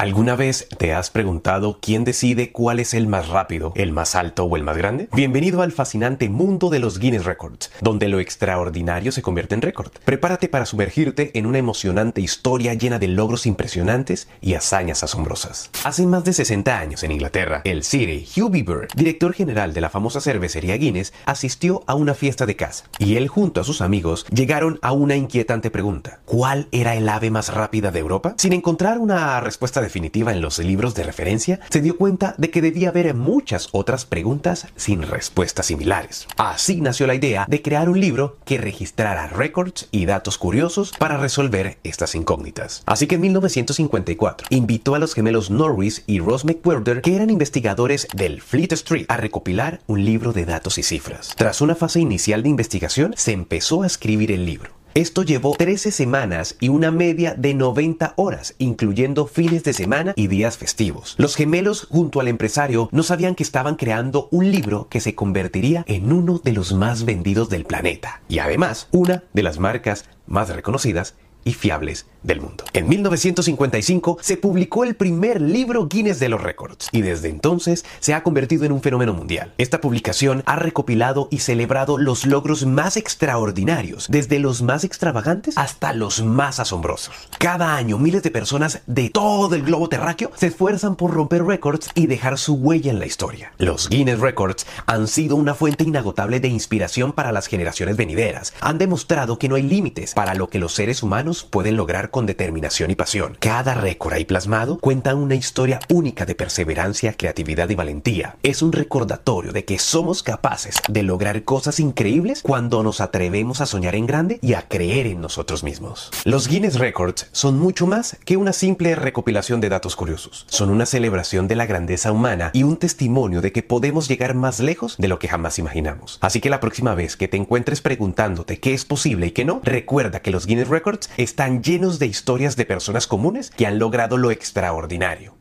¿Alguna vez te has preguntado quién decide cuál es el más rápido, el más alto o el más grande? Bienvenido al fascinante mundo de los Guinness Records, donde lo extraordinario se convierte en récord. Prepárate para sumergirte en una emocionante historia llena de logros impresionantes y hazañas asombrosas. Hace más de 60 años en Inglaterra, el City Hugh Bieber, director general de la famosa cervecería Guinness, asistió a una fiesta de casa y él junto a sus amigos llegaron a una inquietante pregunta. ¿Cuál era el ave más rápida de Europa? Sin encontrar una respuesta en los libros de referencia, se dio cuenta de que debía haber muchas otras preguntas sin respuestas similares. Así nació la idea de crear un libro que registrara récords y datos curiosos para resolver estas incógnitas. Así que en 1954 invitó a los gemelos Norris y Ross McWhirter, que eran investigadores del Fleet Street, a recopilar un libro de datos y cifras. Tras una fase inicial de investigación, se empezó a escribir el libro. Esto llevó 13 semanas y una media de 90 horas, incluyendo fines de semana y días festivos. Los gemelos junto al empresario no sabían que estaban creando un libro que se convertiría en uno de los más vendidos del planeta y además una de las marcas más reconocidas y fiables del mundo. En 1955 se publicó el primer libro Guinness de los Récords y desde entonces se ha convertido en un fenómeno mundial. Esta publicación ha recopilado y celebrado los logros más extraordinarios, desde los más extravagantes hasta los más asombrosos. Cada año miles de personas de todo el globo terráqueo se esfuerzan por romper récords y dejar su huella en la historia. Los Guinness Records han sido una fuente inagotable de inspiración para las generaciones venideras. Han demostrado que no hay límites para lo que los seres pueden lograr con determinación y pasión. Cada récord ahí plasmado cuenta una historia única de perseverancia, creatividad y valentía. Es un recordatorio de que somos capaces de lograr cosas increíbles cuando nos atrevemos a soñar en grande y a creer en nosotros mismos. Los Guinness Records son mucho más que una simple recopilación de datos curiosos. Son una celebración de la grandeza humana y un testimonio de que podemos llegar más lejos de lo que jamás imaginamos. Así que la próxima vez que te encuentres preguntándote qué es posible y qué no, recuerda que los Guinness Records están llenos de historias de personas comunes que han logrado lo extraordinario.